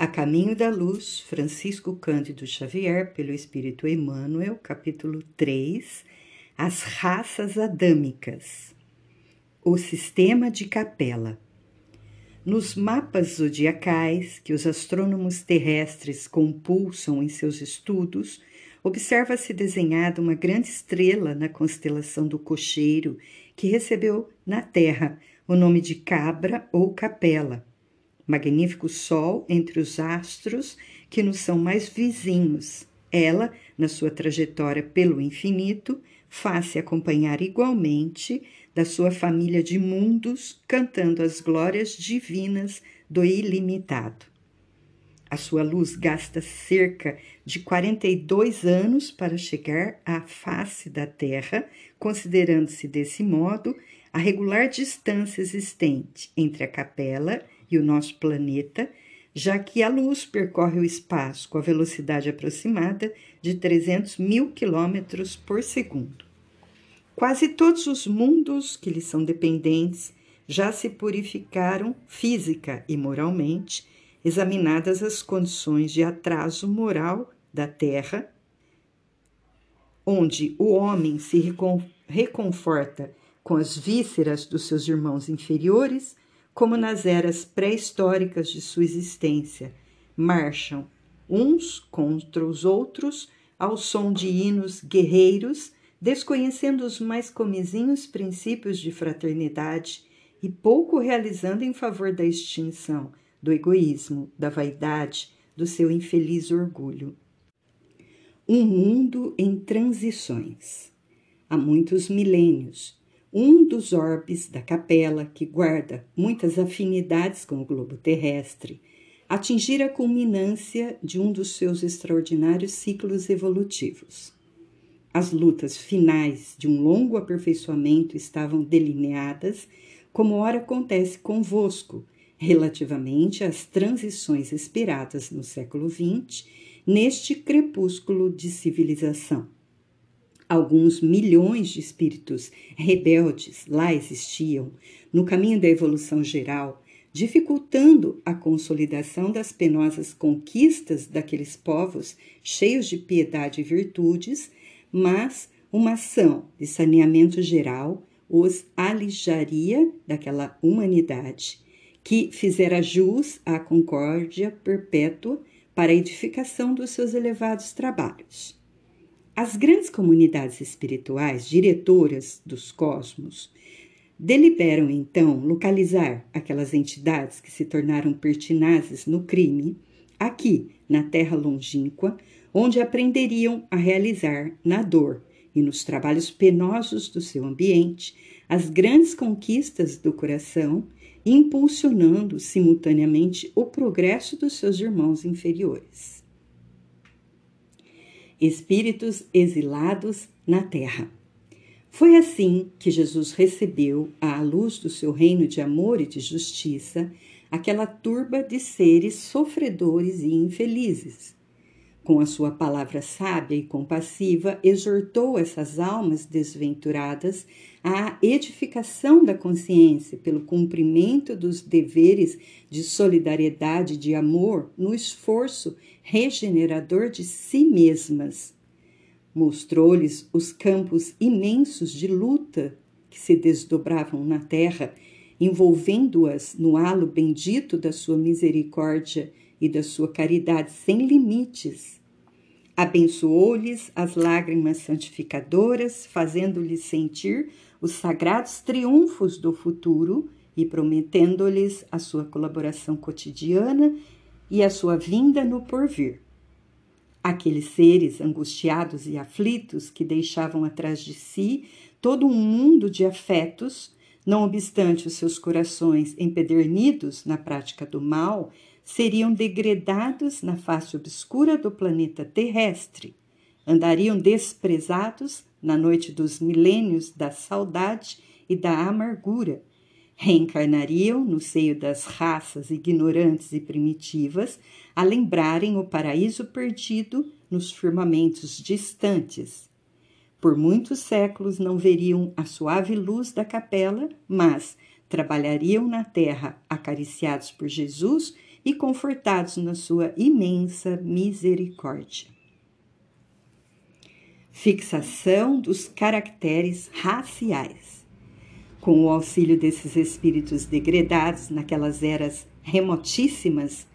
A Caminho da Luz, Francisco Cândido Xavier, pelo Espírito Emmanuel, capítulo 3, As Raças Adâmicas. O Sistema de Capela. Nos mapas zodiacais que os astrônomos terrestres compulsam em seus estudos, observa-se desenhada uma grande estrela na constelação do Cocheiro, que recebeu na Terra o nome de Cabra ou Capela magnífico Sol entre os astros que nos são mais vizinhos. Ela, na sua trajetória pelo infinito, faz-se acompanhar igualmente da sua família de mundos, cantando as glórias divinas do ilimitado. A sua luz gasta cerca de 42 anos para chegar à face da Terra, considerando-se desse modo a regular distância existente entre a capela e o nosso planeta, já que a luz percorre o espaço com a velocidade aproximada de 300 mil quilômetros por segundo. Quase todos os mundos que lhe são dependentes já se purificaram física e moralmente, examinadas as condições de atraso moral da Terra, onde o homem se reconforta com as vísceras dos seus irmãos inferiores como nas eras pré-históricas de sua existência, marcham uns contra os outros ao som de hinos guerreiros, desconhecendo os mais comizinhos princípios de fraternidade e pouco realizando em favor da extinção, do egoísmo, da vaidade, do seu infeliz orgulho. Um mundo em transições. Há muitos milênios, um dos orbes da capela, que guarda muitas afinidades com o globo terrestre, atingir a culminância de um dos seus extraordinários ciclos evolutivos. As lutas finais de um longo aperfeiçoamento estavam delineadas, como ora acontece convosco, relativamente às transições esperadas no século XX, neste crepúsculo de civilização alguns milhões de espíritos rebeldes lá existiam no caminho da evolução geral, dificultando a consolidação das penosas conquistas daqueles povos cheios de piedade e virtudes, mas uma ação de saneamento geral os alijaria daquela humanidade que fizera jus à concórdia perpétua para a edificação dos seus elevados trabalhos. As grandes comunidades espirituais, diretoras dos cosmos, deliberam então localizar aquelas entidades que se tornaram pertinazes no crime aqui na terra longínqua, onde aprenderiam a realizar na dor e nos trabalhos penosos do seu ambiente as grandes conquistas do coração, impulsionando simultaneamente o progresso dos seus irmãos inferiores espíritos exilados na terra. Foi assim que Jesus recebeu, à luz do seu reino de amor e de justiça, aquela turba de seres sofredores e infelizes. Com a sua palavra sábia e compassiva, exortou essas almas desventuradas à edificação da consciência pelo cumprimento dos deveres de solidariedade e de amor no esforço regenerador de si mesmas. Mostrou-lhes os campos imensos de luta que se desdobravam na terra, envolvendo-as no halo bendito da sua misericórdia e da sua caridade sem limites. Abençoou-lhes as lágrimas santificadoras, fazendo-lhes sentir os sagrados triunfos do futuro e prometendo-lhes a sua colaboração cotidiana e a sua vinda no porvir. Aqueles seres angustiados e aflitos que deixavam atrás de si todo um mundo de afetos, não obstante os seus corações empedernidos na prática do mal, seriam degredados na face obscura do planeta terrestre, andariam desprezados na noite dos milênios da saudade e da amargura, reencarnariam no seio das raças ignorantes e primitivas a lembrarem o paraíso perdido nos firmamentos distantes. Por muitos séculos não veriam a suave luz da capela, mas trabalhariam na terra acariciados por Jesus e confortados na sua imensa misericórdia. Fixação dos caracteres raciais. Com o auxílio desses espíritos degredados naquelas eras remotíssimas,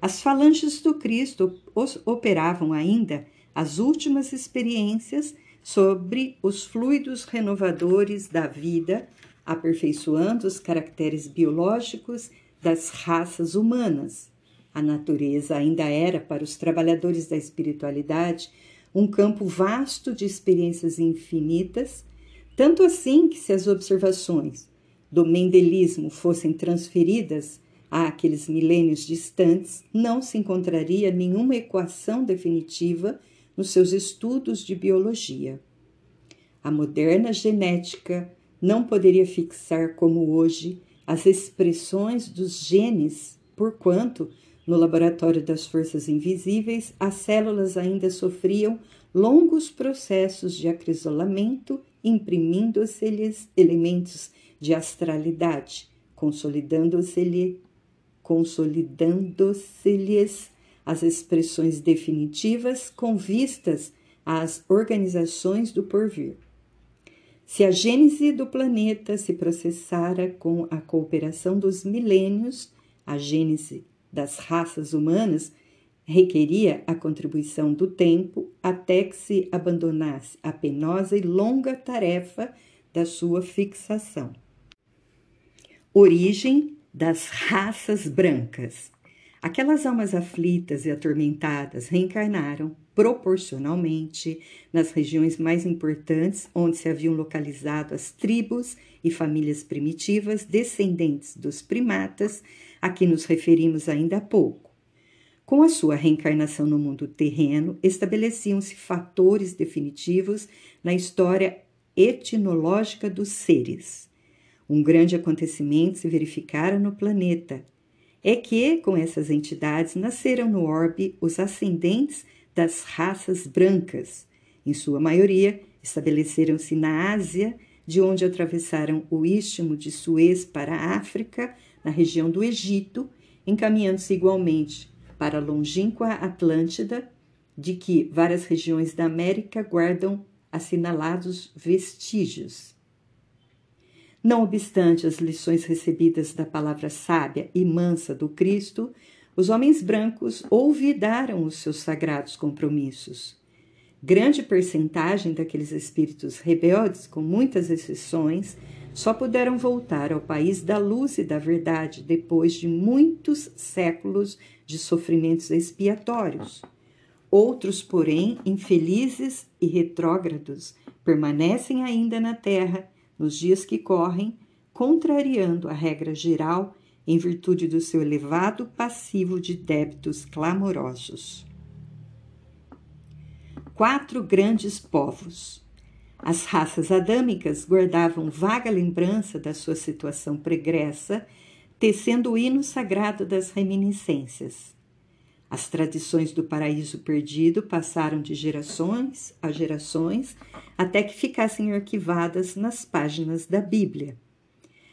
as falanges do Cristo operavam ainda as últimas experiências sobre os fluidos renovadores da vida, aperfeiçoando os caracteres biológicos das raças humanas. A natureza ainda era, para os trabalhadores da espiritualidade, um campo vasto de experiências infinitas, tanto assim que, se as observações do mendelismo fossem transferidas àqueles milênios distantes, não se encontraria nenhuma equação definitiva nos seus estudos de biologia. A moderna genética não poderia fixar como hoje as expressões dos genes, porquanto, no laboratório das forças invisíveis, as células ainda sofriam longos processos de acrisolamento, imprimindo-se-lhes elementos de astralidade, consolidando-se-lhes consolidando-se-lhes as expressões definitivas com vistas às organizações do porvir. Se a gênese do planeta se processara com a cooperação dos milênios, a gênese das raças humanas requeria a contribuição do tempo até que se abandonasse a penosa e longa tarefa da sua fixação. Origem das raças brancas. Aquelas almas aflitas e atormentadas reencarnaram proporcionalmente nas regiões mais importantes onde se haviam localizado as tribos e famílias primitivas descendentes dos primatas a que nos referimos ainda há pouco. Com a sua reencarnação no mundo terreno, estabeleciam-se fatores definitivos na história etnológica dos seres. Um grande acontecimento se verificara no planeta, é que, com essas entidades, nasceram no orbe os ascendentes das raças brancas. Em sua maioria, estabeleceram-se na Ásia, de onde atravessaram o istmo de Suez para a África, na região do Egito, encaminhando-se igualmente para a longínqua Atlântida, de que várias regiões da América guardam assinalados vestígios. Não obstante as lições recebidas da palavra sábia e mansa do Cristo, os homens brancos olvidaram os seus sagrados compromissos. Grande percentagem daqueles espíritos rebeldes, com muitas exceções, só puderam voltar ao país da luz e da verdade depois de muitos séculos de sofrimentos expiatórios. Outros, porém, infelizes e retrógrados, permanecem ainda na terra nos dias que correm, contrariando a regra geral em virtude do seu elevado passivo de débitos clamorosos. Quatro grandes povos. As raças adâmicas guardavam vaga lembrança da sua situação pregressa, tecendo o hino sagrado das reminiscências. As tradições do paraíso perdido passaram de gerações a gerações até que ficassem arquivadas nas páginas da Bíblia.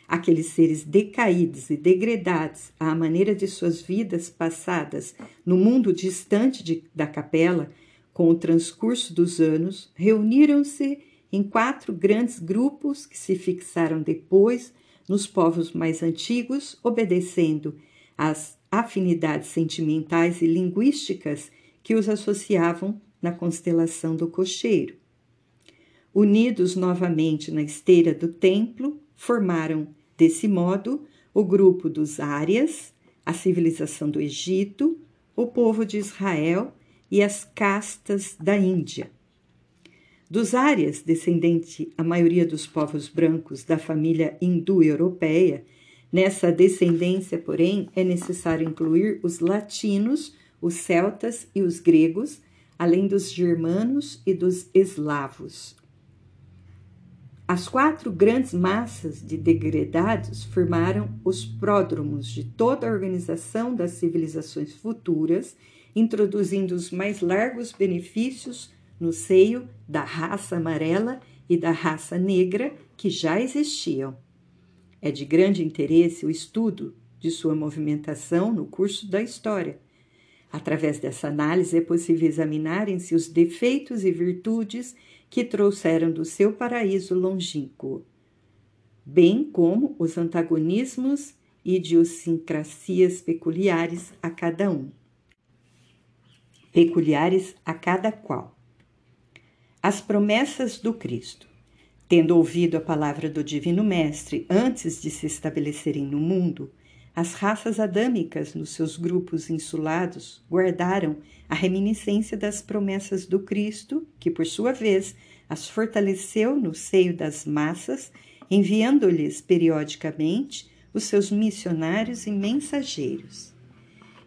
Aqueles seres decaídos e degredados à maneira de suas vidas passadas no mundo distante de, da capela, com o transcurso dos anos, reuniram-se em quatro grandes grupos que se fixaram depois nos povos mais antigos, obedecendo às afinidades sentimentais e linguísticas que os associavam na constelação do cocheiro. Unidos novamente na esteira do templo, formaram, desse modo, o grupo dos Árias, a civilização do Egito, o povo de Israel e as castas da Índia. Dos Árias, descendente a maioria dos povos brancos da família hindu-europeia, Nessa descendência, porém, é necessário incluir os latinos, os celtas e os gregos, além dos germanos e dos eslavos. As quatro grandes massas de degredados formaram os pródromos de toda a organização das civilizações futuras, introduzindo os mais largos benefícios no seio da raça amarela e da raça negra que já existiam. É de grande interesse o estudo de sua movimentação no curso da história. Através dessa análise é possível examinarem-se os defeitos e virtudes que trouxeram do seu paraíso longínquo, bem como os antagonismos e idiosincrasias peculiares a cada um. Peculiares a cada qual. As promessas do Cristo. Tendo ouvido a palavra do Divino Mestre antes de se estabelecerem no mundo, as raças adâmicas, nos seus grupos insulados, guardaram a reminiscência das promessas do Cristo, que, por sua vez, as fortaleceu no seio das massas, enviando-lhes periodicamente os seus missionários e mensageiros.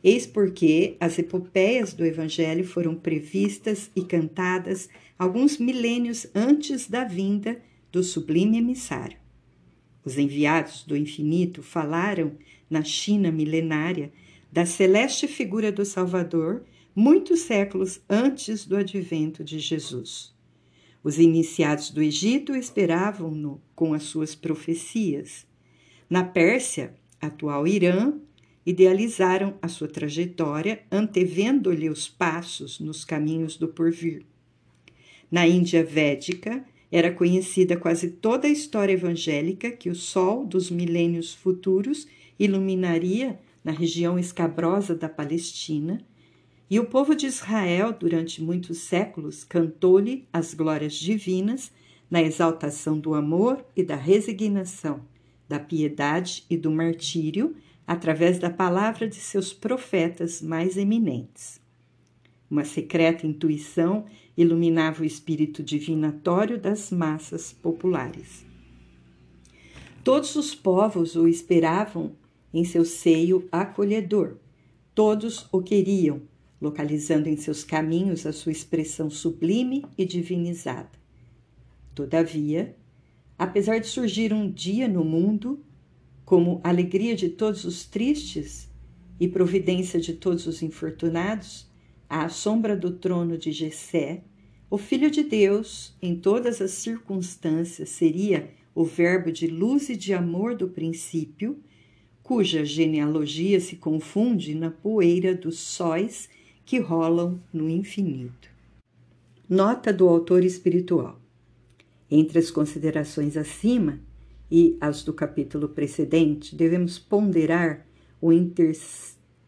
Eis porque as epopeias do Evangelho foram previstas e cantadas alguns milênios antes da vinda do sublime emissário. Os enviados do infinito falaram na China milenária da celeste figura do Salvador muitos séculos antes do advento de Jesus. Os iniciados do Egito esperavam-no com as suas profecias. Na Pérsia, atual Irã, idealizaram a sua trajetória, antevendo-lhe os passos nos caminhos do porvir. Na Índia Védica, era conhecida quase toda a história evangélica que o sol dos milênios futuros iluminaria na região escabrosa da Palestina, e o povo de Israel, durante muitos séculos, cantou-lhe as glórias divinas na exaltação do amor e da resignação, da piedade e do martírio, através da palavra de seus profetas mais eminentes. Uma secreta intuição iluminava o espírito divinatório das massas populares. Todos os povos o esperavam em seu seio acolhedor. Todos o queriam, localizando em seus caminhos a sua expressão sublime e divinizada. Todavia, apesar de surgir um dia no mundo como alegria de todos os tristes e providência de todos os infortunados, à sombra do trono de Jessé, o Filho de Deus, em todas as circunstâncias, seria o verbo de luz e de amor do princípio, cuja genealogia se confunde na poeira dos sóis que rolam no infinito. Nota do autor espiritual. Entre as considerações acima e as do capítulo precedente, devemos ponderar o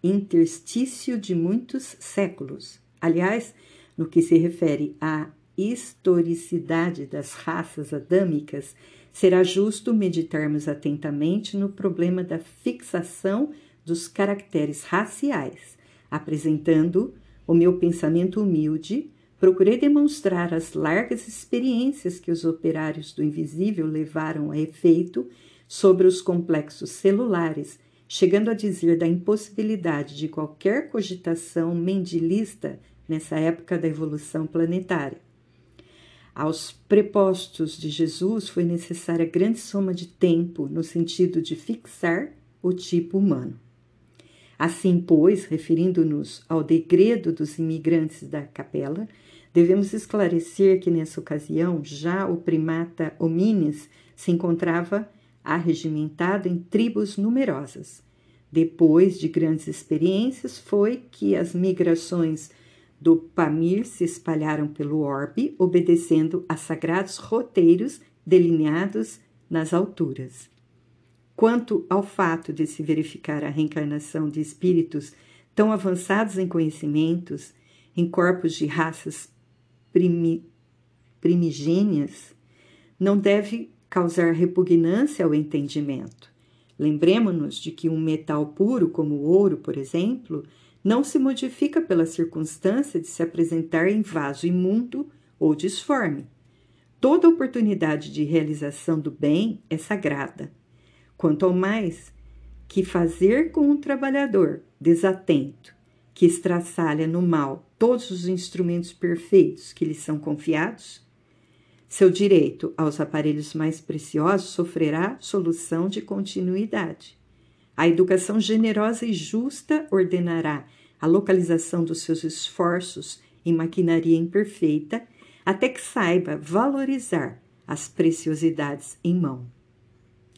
interstício de muitos séculos. Aliás, no que se refere à historicidade das raças adâmicas, será justo meditarmos atentamente no problema da fixação dos caracteres raciais. Apresentando o meu pensamento humilde, procurei demonstrar as largas experiências que os operários do invisível levaram a efeito sobre os complexos celulares chegando a dizer da impossibilidade de qualquer cogitação mendilista nessa época da evolução planetária. Aos prepostos de Jesus foi necessária grande soma de tempo no sentido de fixar o tipo humano. Assim, pois, referindo-nos ao degredo dos imigrantes da capela, devemos esclarecer que nessa ocasião já o primata homines se encontrava arregimentado em tribos numerosas. Depois de grandes experiências, foi que as migrações do Pamir se espalharam pelo orbe, obedecendo a sagrados roteiros delineados nas alturas. Quanto ao fato de se verificar a reencarnação de espíritos tão avançados em conhecimentos, em corpos de raças primi primigênias, não deve causar repugnância ao entendimento. Lembremos-nos de que um metal puro, como o ouro, por exemplo, não se modifica pela circunstância de se apresentar em vaso imundo ou disforme. Toda oportunidade de realização do bem é sagrada. Quanto ao mais que fazer com um trabalhador desatento, que estraçalha no mal todos os instrumentos perfeitos que lhe são confiados, seu direito aos aparelhos mais preciosos sofrerá solução de continuidade. A educação generosa e justa ordenará a localização dos seus esforços em maquinaria imperfeita até que saiba valorizar as preciosidades em mão.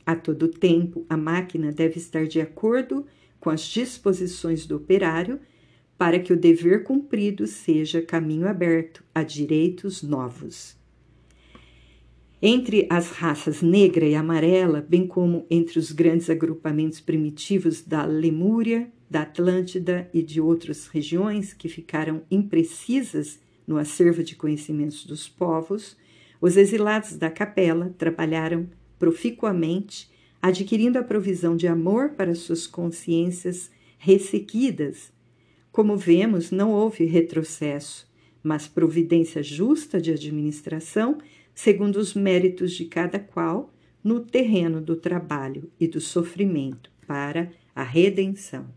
A todo tempo, a máquina deve estar de acordo com as disposições do operário para que o dever cumprido seja caminho aberto a direitos novos. Entre as raças negra e amarela, bem como entre os grandes agrupamentos primitivos da Lemúria, da Atlântida e de outras regiões que ficaram imprecisas no acervo de conhecimentos dos povos, os exilados da capela trabalharam proficuamente, adquirindo a provisão de amor para suas consciências ressequidas. Como vemos, não houve retrocesso, mas providência justa de administração, segundo os méritos de cada qual, no terreno do trabalho e do sofrimento para a redenção.